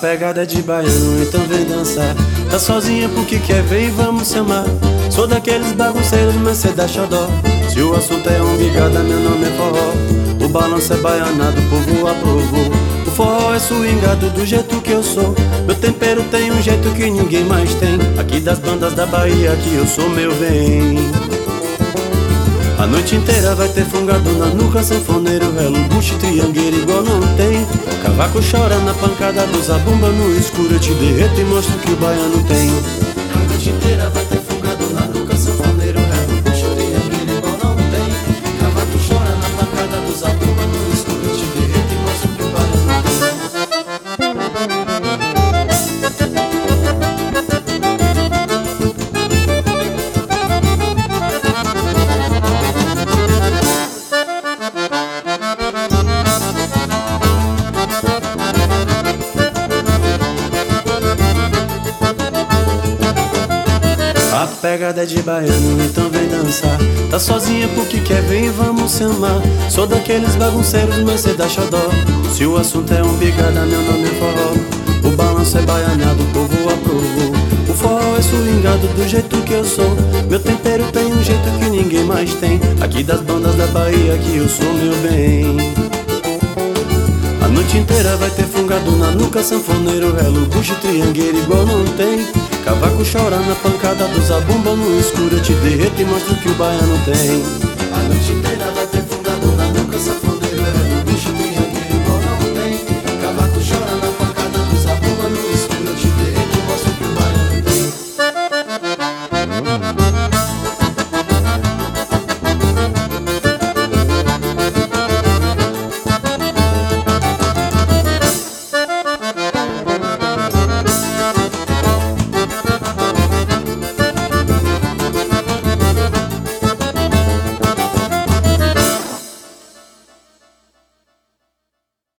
pegada é de baiano, então vem dançar. Tá sozinha porque quer ver e vamos se amar. Sou daqueles bagunceiros, mas cê dá xodó. Se o assunto é umbigada, meu nome é forró. O balanço é baianado, o povo aprovou. O forró é swingado do jeito que eu sou. Meu tempero tem um jeito que ninguém mais tem. Aqui das bandas da Bahia, aqui eu sou meu bem. Noite inteira vai ter fungado na nuca, sanfoneiro, relo, bucho, triangueiro igual não tem. Cavaco chora na pancada do zabumba no escuro, eu te derreto e mostro que o baiano tem. A noite inteira vai ter fungado na nuca, sanfoneiro, relo, bucho, triangueiro igual não tem. Cavaco chora na pancada do zabumba no escuro, eu te derreto pegada de baiano, então vem dançar. Tá sozinha porque quer ver e vamos se amar. Sou daqueles bagunceiros, mas cê dá xodó. Se o assunto é umbigada, meu nome é forró. O balanço é baianado, o povo aprovou. O forró é swingado do jeito que eu sou. Meu tempero tem um jeito que ninguém mais tem. Aqui das bandas da Bahia, que eu sou meu bem. A noite inteira vai ter fungado na nuca, sanfoneiro, relo, bucho, triangueiro igual não tem. Cavaco chora na pancada do zabumba no escuro, eu te derreto e mostro que o baiano tem.